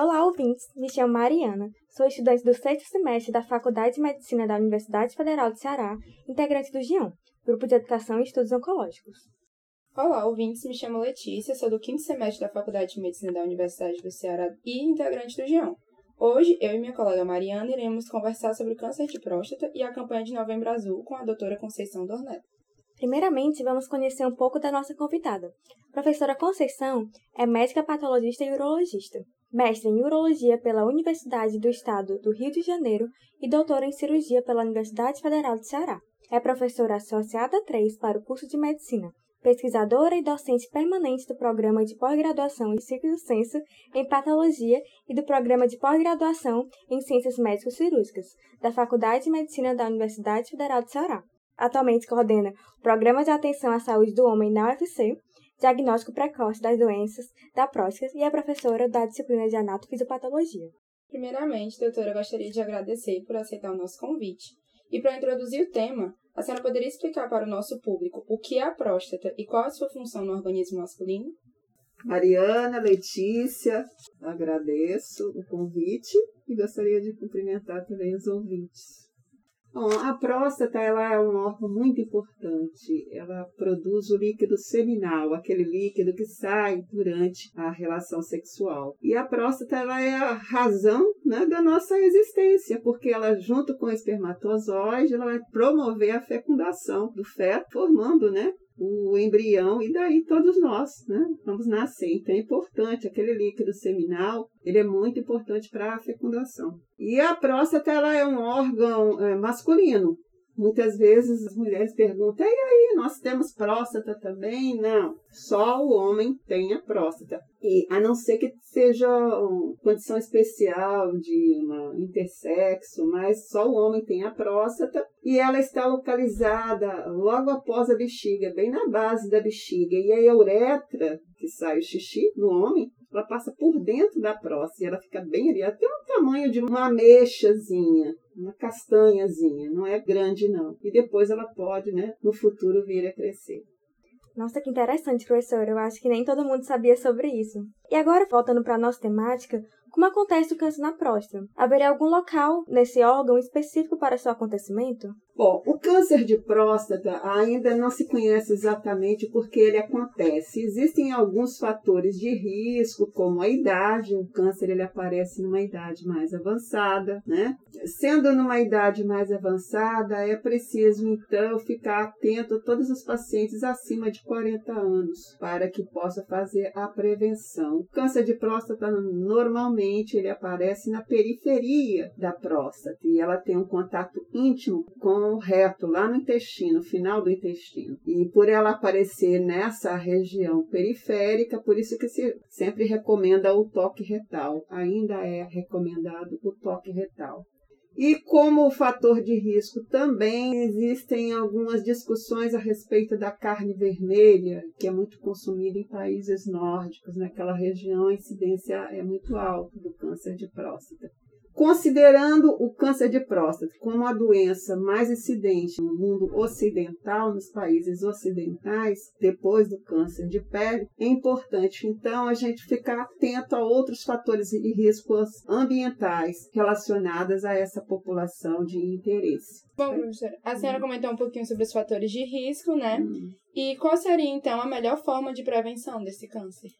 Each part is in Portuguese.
Olá, ouvintes! Me chamo Mariana, sou estudante do sexto semestre da Faculdade de Medicina da Universidade Federal do Ceará, integrante do GION, Grupo de Educação e Estudos Oncológicos. Olá, ouvintes! Me chamo Letícia, sou do quinto semestre da Faculdade de Medicina da Universidade do Ceará e integrante do GION. Hoje, eu e minha colega Mariana iremos conversar sobre o câncer de próstata e a campanha de Novembro Azul com a doutora Conceição Dorneto. Primeiramente, vamos conhecer um pouco da nossa convidada. A professora Conceição é médica patologista e urologista mestre em Urologia pela Universidade do Estado do Rio de Janeiro e doutora em Cirurgia pela Universidade Federal do Ceará. É professora associada 3 para o curso de Medicina, pesquisadora e docente permanente do Programa de Pós-Graduação em Ciclo Senso em Patologia e do Programa de Pós-Graduação em Ciências Médico-Cirúrgicas, da Faculdade de Medicina da Universidade Federal do Ceará. Atualmente coordena o Programa de Atenção à Saúde do Homem na UFC, diagnóstico precoce das doenças da próstata e é professora da disciplina de anatofisiopatologia. Primeiramente, doutora, eu gostaria de agradecer por aceitar o nosso convite. E para introduzir o tema, a senhora poderia explicar para o nosso público o que é a próstata e qual a sua função no organismo masculino? Mariana, Letícia, agradeço o convite e gostaria de cumprimentar também os ouvintes. Bom, a próstata ela é um órgão muito importante. Ela produz o líquido seminal, aquele líquido que sai durante a relação sexual. E a próstata ela é a razão né, da nossa existência, porque ela, junto com o espermatozoide, ela vai promover a fecundação do feto, formando né, o embrião e daí todos nós, né, vamos nascer. Então é importante aquele líquido seminal, ele é muito importante para a fecundação. E a próstata ela é um órgão é, masculino. Muitas vezes as mulheres perguntam: e aí, nós temos próstata também? Não, só o homem tem a próstata. E a não ser que seja uma condição especial de uma intersexo, mas só o homem tem a próstata e ela está localizada logo após a bexiga, bem na base da bexiga. E a uretra, que sai o xixi no homem, ela passa por dentro da próstata e ela fica bem ali, até o tamanho de uma ameixazinha, uma castanhazinha, não é grande não. E depois ela pode, né, no futuro vir a crescer. Nossa, que interessante, professor. Eu acho que nem todo mundo sabia sobre isso. E agora, voltando para a nossa temática, como acontece o câncer na próstata? Haveria algum local nesse órgão específico para seu acontecimento? Bom, o câncer de próstata ainda não se conhece exatamente porque ele acontece. Existem alguns fatores de risco, como a idade. O câncer ele aparece numa idade mais avançada, né? Sendo numa idade mais avançada, é preciso então ficar atento a todos os pacientes acima de 40 anos para que possa fazer a prevenção. O câncer de próstata normalmente ele aparece na periferia da próstata e ela tem um contato íntimo com reto lá no intestino, final do intestino. E por ela aparecer nessa região periférica, por isso que se sempre recomenda o toque retal. Ainda é recomendado o toque retal. E como fator de risco também existem algumas discussões a respeito da carne vermelha, que é muito consumida em países nórdicos. Naquela região a incidência é muito alta do câncer de próstata. Considerando o câncer de próstata como a doença mais incidente no mundo ocidental, nos países ocidentais, depois do câncer de pele, é importante então a gente ficar atento a outros fatores de riscos ambientais relacionados a essa população de interesse. Bom, professora, a senhora comentou um pouquinho sobre os fatores de risco, né? Hum. E qual seria então a melhor forma de prevenção desse câncer?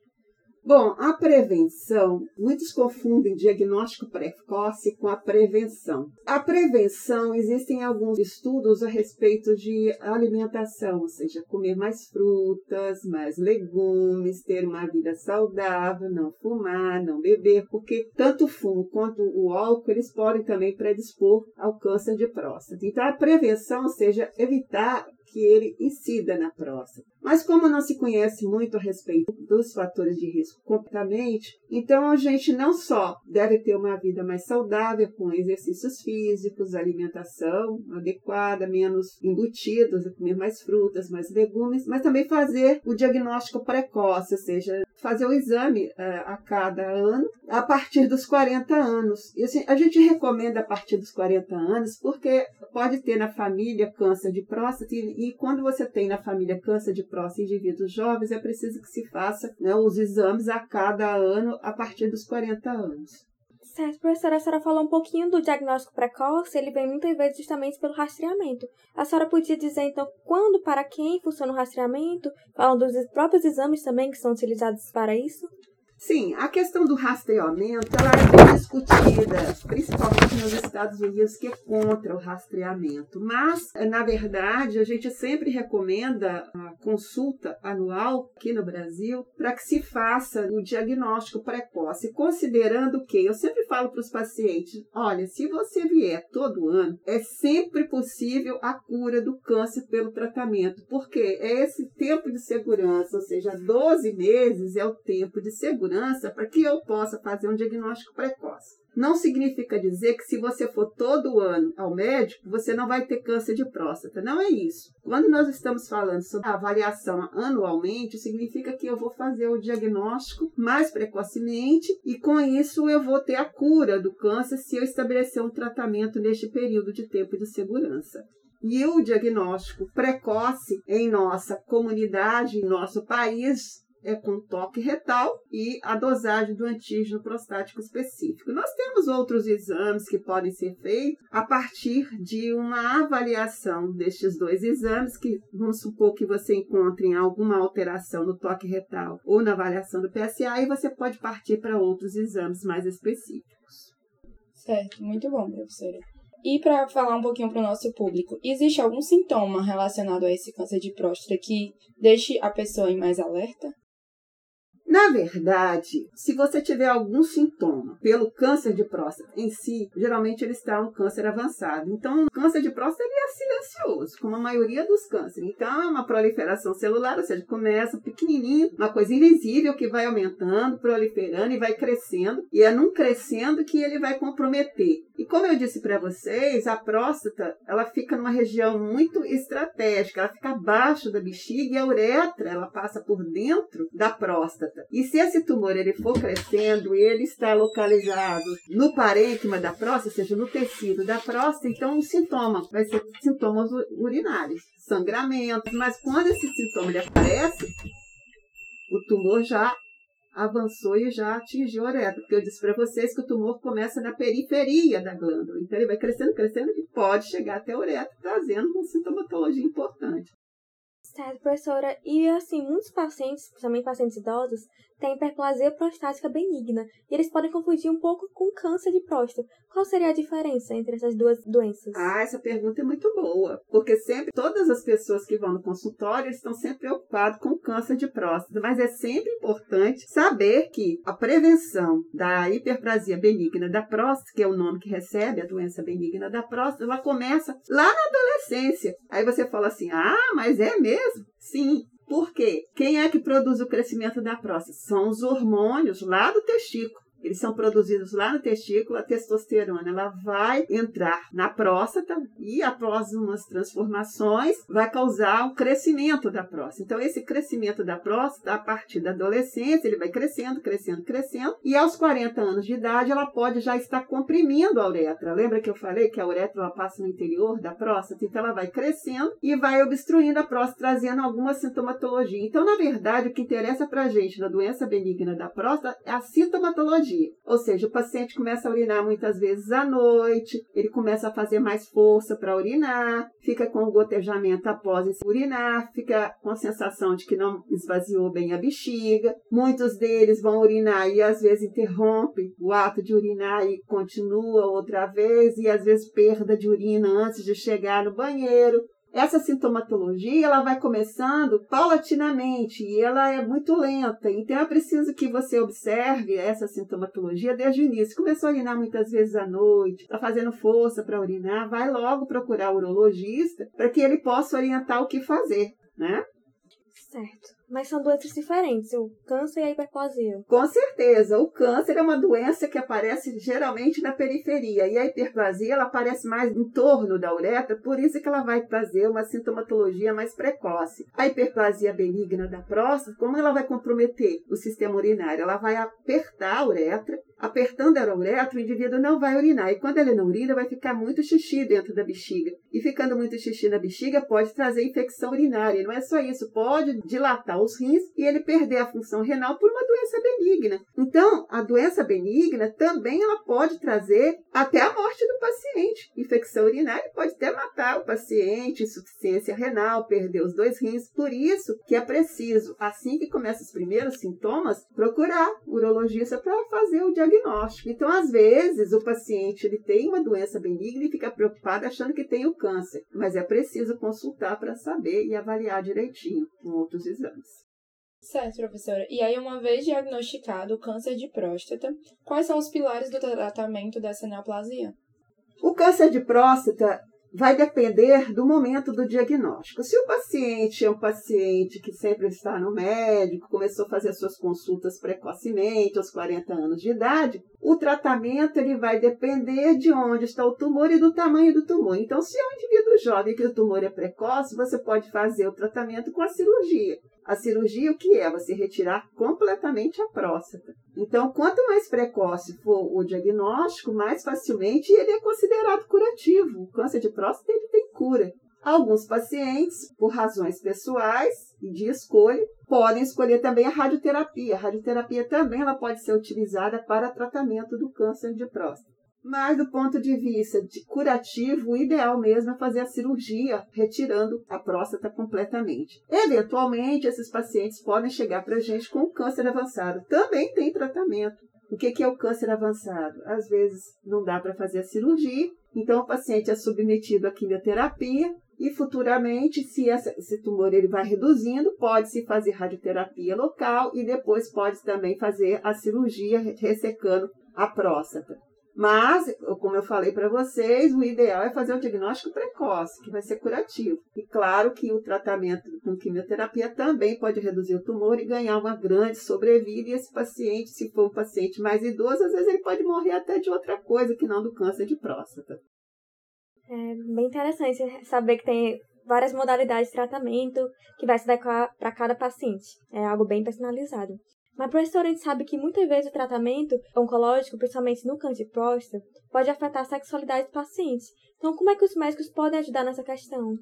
Bom, a prevenção, muitos confundem diagnóstico precoce com a prevenção. A prevenção, existem alguns estudos a respeito de alimentação, ou seja, comer mais frutas, mais legumes, ter uma vida saudável, não fumar, não beber, porque tanto o fumo quanto o álcool, eles podem também predispor ao câncer de próstata. Então, a prevenção, ou seja, evitar que ele incida na próstata. Mas como não se conhece muito a respeito dos fatores de risco completamente, então a gente não só deve ter uma vida mais saudável com exercícios físicos, alimentação adequada, menos embutidos, comer mais frutas, mais legumes, mas também fazer o diagnóstico precoce, ou seja, fazer o exame uh, a cada ano a partir dos 40 anos. Assim, a gente recomenda a partir dos 40 anos porque pode ter na família câncer de próstata e, e quando você tem na família câncer de próstata em indivíduos jovens, é preciso que se faça né, os exames a cada ano a partir dos 40 anos. Certo, professora, a senhora falou um pouquinho do diagnóstico precoce, ele vem muitas vezes justamente pelo rastreamento. A senhora podia dizer, então, quando, para quem funciona o rastreamento? Falando dos próprios exames também que são utilizados para isso? Sim, a questão do rastreamento ela é discutida, principalmente nos Estados Unidos, que é contra o rastreamento. Mas, na verdade, a gente sempre recomenda a consulta anual aqui no Brasil para que se faça o diagnóstico precoce, considerando que eu sempre falo para os pacientes: olha, se você vier todo ano, é sempre possível a cura do câncer pelo tratamento, porque é esse tempo de segurança, ou seja, 12 meses é o tempo de segurança segurança para que eu possa fazer um diagnóstico precoce. Não significa dizer que se você for todo ano ao médico, você não vai ter câncer de próstata. Não é isso. Quando nós estamos falando sobre avaliação anualmente, significa que eu vou fazer o diagnóstico mais precocemente e com isso eu vou ter a cura do câncer se eu estabelecer um tratamento neste período de tempo de segurança. E o diagnóstico precoce em nossa comunidade, em nosso país, é com toque retal e a dosagem do antígeno prostático específico. Nós temos outros exames que podem ser feitos a partir de uma avaliação destes dois exames, que vamos supor que você encontre alguma alteração no toque retal ou na avaliação do PSA, e você pode partir para outros exames mais específicos. Certo, muito bom, professora. E para falar um pouquinho para o nosso público, existe algum sintoma relacionado a esse câncer de próstata que deixe a pessoa em mais alerta? Na verdade, se você tiver algum sintoma pelo câncer de próstata em si, geralmente ele está um câncer avançado. Então, o câncer de próstata ele é silencioso, como a maioria dos cânceres. Então, é uma proliferação celular, ou seja, começa pequenininho, uma coisa invisível que vai aumentando, proliferando e vai crescendo. E é num crescendo que ele vai comprometer. E como eu disse para vocês, a próstata, ela fica numa região muito estratégica, ela fica abaixo da bexiga e a uretra, ela passa por dentro da próstata próstata. E se esse tumor ele for crescendo e ele está localizado no parênquima da próstata, ou seja, no tecido da próstata, então o sintoma vai ser sintomas urinários, sangramento. Mas quando esse sintoma ele aparece, o tumor já avançou e já atingiu a uretra, porque eu disse para vocês que o tumor começa na periferia da glândula, então ele vai crescendo, crescendo e pode chegar até a uretra, trazendo uma sintomatologia importante. Certo, professora. E assim, muitos pacientes, principalmente pacientes idosos, têm hiperplasia prostática benigna e eles podem confundir um pouco com câncer de próstata. Qual seria a diferença entre essas duas doenças? Ah, essa pergunta é muito boa, porque sempre todas as pessoas que vão no consultório estão sempre preocupadas com câncer de próstata, mas é sempre importante saber que a prevenção da hiperplasia benigna da próstata, que é o nome que recebe a doença benigna da próstata, ela começa lá na adolescência. Aí você fala assim: "Ah, mas é mesmo?" Sim, por quê? Quem é que produz o crescimento da próstata? São os hormônios lá do testículo. Eles são produzidos lá no testículo, a testosterona ela vai entrar na próstata e após umas transformações vai causar o crescimento da próstata. Então esse crescimento da próstata a partir da adolescência, ele vai crescendo, crescendo, crescendo e aos 40 anos de idade ela pode já estar comprimindo a uretra. Lembra que eu falei que a uretra ela passa no interior da próstata? Então ela vai crescendo e vai obstruindo a próstata, trazendo alguma sintomatologia. Então, na verdade, o que interessa para gente na doença benigna da próstata é a sintomatologia ou seja, o paciente começa a urinar muitas vezes à noite, ele começa a fazer mais força para urinar, fica com o gotejamento após urinar, fica com a sensação de que não esvaziou bem a bexiga. Muitos deles vão urinar e às vezes interrompe o ato de urinar e continua outra vez, e às vezes perda de urina antes de chegar no banheiro. Essa sintomatologia ela vai começando paulatinamente e ela é muito lenta. Então é preciso que você observe essa sintomatologia desde o início. Começou a urinar muitas vezes à noite, está fazendo força para urinar, vai logo procurar o urologista para que ele possa orientar o que fazer, né? Certo. Mas são doenças diferentes, o câncer e a hiperplasia. Com certeza. O câncer é uma doença que aparece geralmente na periferia. E a hiperplasia ela aparece mais em torno da uretra, por isso que ela vai trazer uma sintomatologia mais precoce. A hiperplasia benigna da próstata, como ela vai comprometer o sistema urinário? Ela vai apertar a uretra apertando a uretra, o indivíduo não vai urinar. E quando ele não urina, vai ficar muito xixi dentro da bexiga. E ficando muito xixi na bexiga, pode trazer infecção urinária. E não é só isso, pode dilatar os rins e ele perder a função renal por uma doença benigna. Então, a doença benigna também ela pode trazer até a morte do paciente. Infecção urinária pode até matar o paciente, insuficiência renal, perder os dois rins. Por isso que é preciso, assim que começam os primeiros sintomas, procurar o urologista para fazer o diagnóstico. Então, às vezes, o paciente ele tem uma doença benigna e fica preocupado achando que tem o câncer, mas é preciso consultar para saber e avaliar direitinho com outros exames. Certo, professora. E aí, uma vez diagnosticado o câncer de próstata, quais são os pilares do tratamento dessa neoplasia? O câncer de próstata vai depender do momento do diagnóstico. Se o paciente é um paciente que sempre está no médico, começou a fazer suas consultas precocemente, aos 40 anos de idade, o tratamento ele vai depender de onde está o tumor e do tamanho do tumor. Então, se é um indivíduo jovem que o tumor é precoce, você pode fazer o tratamento com a cirurgia. A cirurgia, o que é? Você retirar completamente a próstata. Então, quanto mais precoce for o diagnóstico, mais facilmente ele é considerado curativo. O câncer de próstata ele tem cura. Alguns pacientes, por razões pessoais e de escolha, podem escolher também a radioterapia. A radioterapia também ela pode ser utilizada para tratamento do câncer de próstata. Mas do ponto de vista de curativo, o ideal mesmo é fazer a cirurgia, retirando a próstata completamente. Eventualmente, esses pacientes podem chegar para a gente com câncer avançado. Também tem tratamento. O que é o câncer avançado? Às vezes não dá para fazer a cirurgia, então o paciente é submetido à quimioterapia e futuramente, se esse tumor ele vai reduzindo, pode-se fazer radioterapia local e depois pode também fazer a cirurgia ressecando a próstata. Mas, como eu falei para vocês, o ideal é fazer o diagnóstico precoce, que vai ser curativo. E claro que o tratamento com quimioterapia também pode reduzir o tumor e ganhar uma grande sobrevida. E esse paciente, se for um paciente mais idoso, às vezes ele pode morrer até de outra coisa que não do câncer de próstata. É bem interessante saber que tem várias modalidades de tratamento que vai se adequar para cada paciente. É algo bem personalizado. Mas, professor, a gente sabe que muitas vezes o tratamento oncológico, principalmente no câncer de próstata, pode afetar a sexualidade do paciente. Então, como é que os médicos podem ajudar nessa questão?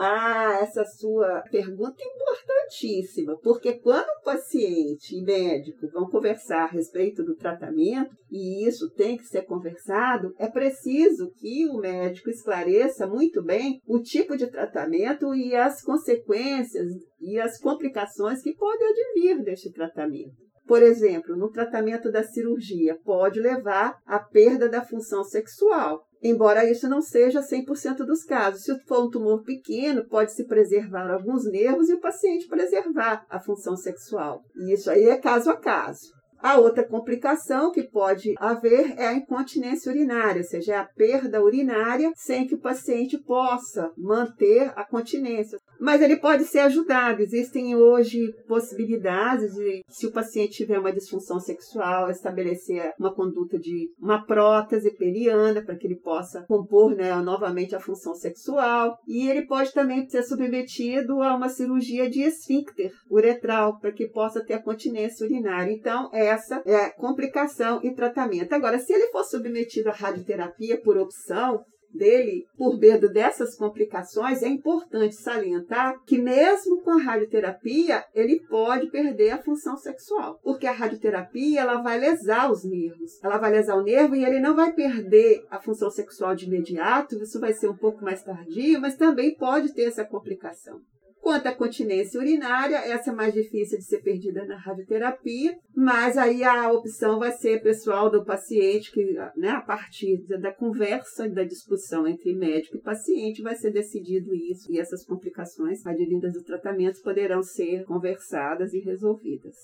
Ah, essa sua pergunta é importantíssima, porque quando o paciente e médico vão conversar a respeito do tratamento, e isso tem que ser conversado, é preciso que o médico esclareça muito bem o tipo de tratamento e as consequências e as complicações que podem advir deste tratamento. Por exemplo, no tratamento da cirurgia, pode levar à perda da função sexual. Embora isso não seja 100% dos casos. Se for um tumor pequeno, pode-se preservar alguns nervos e o paciente preservar a função sexual. E isso aí é caso a caso. A outra complicação que pode haver é a incontinência urinária, ou seja, é a perda urinária sem que o paciente possa manter a continência. Mas ele pode ser ajudado. Existem hoje possibilidades de, se o paciente tiver uma disfunção sexual, estabelecer uma conduta de uma prótese periana para que ele possa compor né, novamente a função sexual. E ele pode também ser submetido a uma cirurgia de esfíncter uretral para que possa ter a continência urinária. Então, essa é complicação e tratamento. Agora, se ele for submetido à radioterapia por opção, dele, por medo dessas complicações, é importante salientar que mesmo com a radioterapia, ele pode perder a função sexual, porque a radioterapia ela vai lesar os nervos. Ela vai lesar o nervo e ele não vai perder a função sexual de imediato, isso vai ser um pouco mais tardio, mas também pode ter essa complicação. Quanto à continência urinária, essa é mais difícil de ser perdida na radioterapia, mas aí a opção vai ser pessoal do paciente, que né, a partir da conversa, da discussão entre médico e paciente, vai ser decidido isso. E essas complicações advindas do tratamento poderão ser conversadas e resolvidas.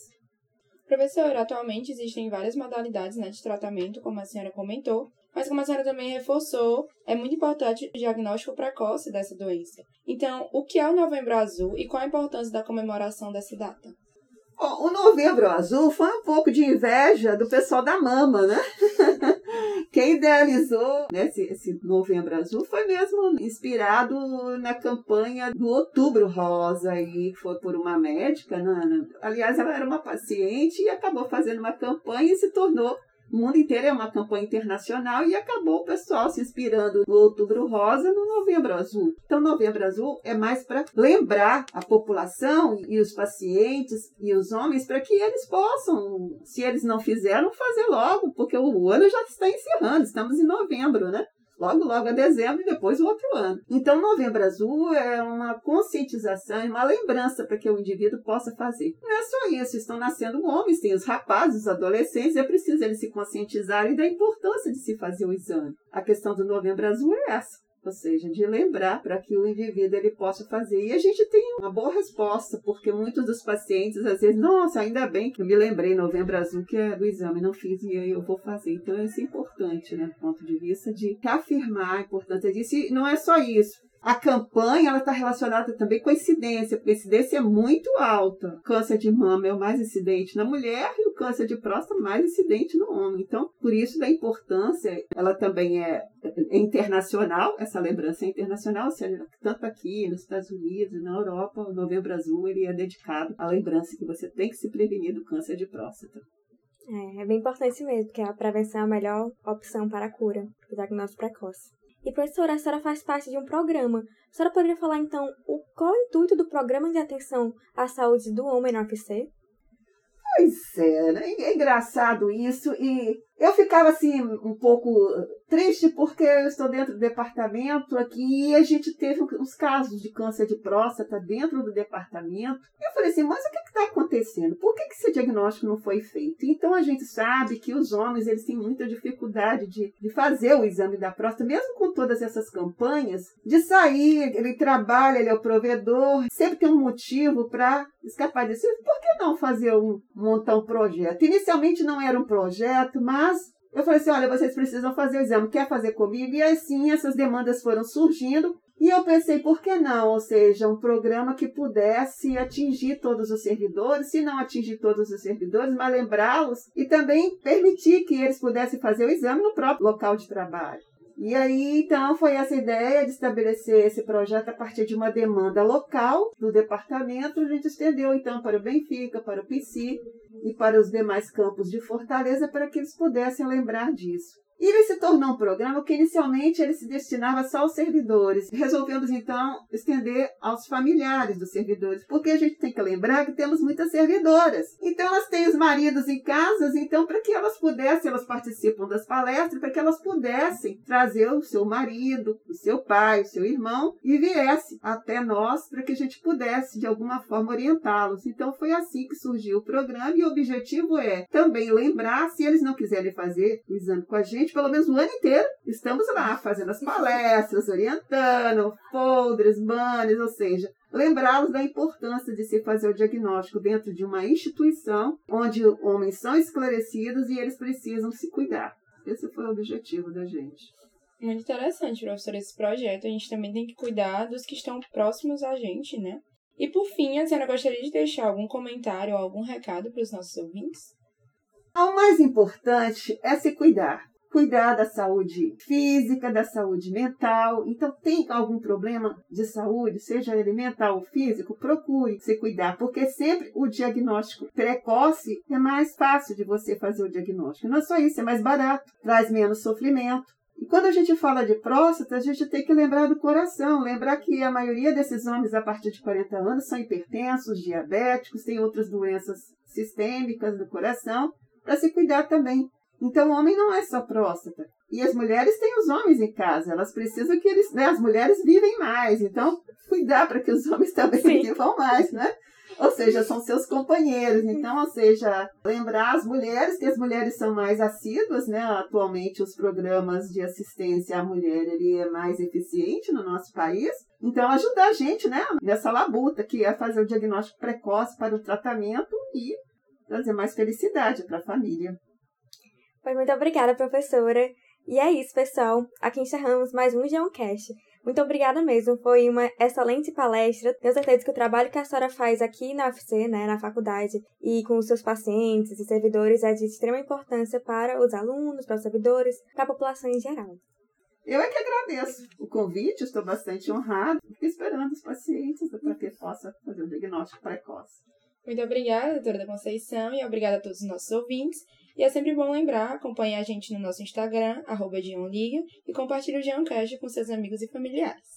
Professor, atualmente existem várias modalidades né, de tratamento, como a senhora comentou, mas como a senhora também reforçou, é muito importante o diagnóstico precoce dessa doença. Então, o que é o Novembro Azul e qual a importância da comemoração dessa data? Bom, o Novembro Azul foi um pouco de inveja do pessoal da Mama, né? Quem idealizou né, esse, esse, Novembro Azul foi mesmo inspirado na campanha do Outubro Rosa, e foi por uma médica. Né? Aliás, ela era uma paciente e acabou fazendo uma campanha e se tornou o mundo inteiro é uma campanha internacional e acabou o pessoal se inspirando no Outubro Rosa no Novembro Azul. Então, Novembro Azul é mais para lembrar a população e os pacientes e os homens para que eles possam, se eles não fizeram, fazer logo, porque o ano já está encerrando, estamos em novembro, né? Logo, logo a dezembro e depois o outro ano. Então, Novembro Azul é uma conscientização e uma lembrança para que o indivíduo possa fazer. Não é só isso, estão nascendo homens, tem os rapazes, os adolescentes, é preciso eles se conscientizarem da importância de se fazer o exame. A questão do Novembro Azul é essa ou seja, de lembrar para que o indivíduo ele possa fazer. E a gente tem uma boa resposta, porque muitos dos pacientes às vezes, nossa, ainda bem que eu me lembrei novembro azul que é do exame, não fiz e aí eu vou fazer. Então isso é importante, né, do ponto de vista de reafirmar a importância disso. E não é só isso. A campanha ela está relacionada também com a incidência, porque a incidência é muito alta. O câncer de mama é o mais incidente na mulher e o câncer de próstata mais incidente no homem. Então, por isso da importância, ela também é, é internacional, essa lembrança é internacional, seja, tanto aqui nos Estados Unidos, na Europa, o Novembro Azul ele é dedicado à lembrança que você tem que se prevenir do câncer de próstata. É, é bem importante mesmo, porque a prevenção é a melhor opção para a cura, para o diagnóstico precoce. E professora, a senhora faz parte de um programa. A senhora poderia falar então o, qual é o intuito do programa de atenção à saúde do homem no UFC? Pois é, né? é engraçado isso. E eu ficava assim um pouco triste porque eu estou dentro do departamento aqui e a gente teve uns casos de câncer de próstata dentro do departamento. Eu falei assim, mas o que está acontecendo? Por que, que esse diagnóstico não foi feito? Então a gente sabe que os homens eles têm muita dificuldade de, de fazer o exame da próstata, mesmo com todas essas campanhas, de sair, ele trabalha, ele é o provedor, sempre tem um motivo para escapar disso. Por que não fazer um, montar um projeto? Inicialmente não era um projeto, mas eu falei assim: olha, vocês precisam fazer o exame, quer fazer comigo? E assim essas demandas foram surgindo. E eu pensei, por que não? Ou seja, um programa que pudesse atingir todos os servidores, se não atingir todos os servidores, mas lembrá-los e também permitir que eles pudessem fazer o exame no próprio local de trabalho. E aí, então, foi essa ideia de estabelecer esse projeto a partir de uma demanda local do departamento. A gente estendeu, então, para o Benfica, para o PC e para os demais campos de Fortaleza, para que eles pudessem lembrar disso. E ele se tornou um programa que inicialmente ele se destinava só aos servidores. Resolvemos então estender aos familiares dos servidores, porque a gente tem que lembrar que temos muitas servidoras. Então elas têm os maridos em casas, então para que elas pudessem, elas participam das palestras, para que elas pudessem trazer o seu marido, o seu pai, o seu irmão e viesse até nós para que a gente pudesse de alguma forma orientá-los. Então foi assim que surgiu o programa e o objetivo é também lembrar, se eles não quiserem fazer o exame com a gente, pelo menos o ano inteiro, estamos lá fazendo as palestras, orientando, folders, banners, ou seja, lembrá-los da importância de se fazer o diagnóstico dentro de uma instituição onde homens são esclarecidos e eles precisam se cuidar. Esse foi o objetivo da gente. Muito interessante, professor, esse projeto. A gente também tem que cuidar dos que estão próximos a gente, né? E por fim, a senhora gostaria de deixar algum comentário ou algum recado para os nossos ouvintes? O mais importante é se cuidar cuidar da saúde física, da saúde mental. Então, tem algum problema de saúde, seja ele mental ou físico, procure se cuidar, porque sempre o diagnóstico precoce é mais fácil de você fazer o diagnóstico. Não é só isso, é mais barato, traz menos sofrimento. E quando a gente fala de próstata, a gente tem que lembrar do coração, lembrar que a maioria desses homens a partir de 40 anos são hipertensos, diabéticos, têm outras doenças sistêmicas do coração, para se cuidar também. Então, o homem não é só próstata. E as mulheres têm os homens em casa, elas precisam que eles, né, as mulheres vivem mais, então cuidar para que os homens também Sim. vivam mais, né? Ou seja, são seus companheiros. Então, ou seja, lembrar as mulheres que as mulheres são mais assíduas, né? Atualmente os programas de assistência à mulher ele é mais eficiente no nosso país. Então, ajudar a gente, né, nessa labuta que é fazer o diagnóstico precoce para o tratamento e trazer mais felicidade para a família. Pois muito obrigada, professora. E é isso, pessoal. Aqui encerramos mais um Geoncast. Muito obrigada mesmo, foi uma excelente palestra. Tenho certeza que o trabalho que a senhora faz aqui na UFC, né, na faculdade, e com os seus pacientes e servidores é de extrema importância para os alunos, para os servidores, para a população em geral. Eu é que agradeço o convite, estou bastante honrado. Fico esperando os pacientes para que possa fazer o diagnóstico precoce. Muito obrigada, doutora da Conceição, e obrigada a todos os nossos ouvintes. E é sempre bom lembrar, acompanhe a gente no nosso Instagram, arroba e compartilhe o Geoncast com seus amigos e familiares.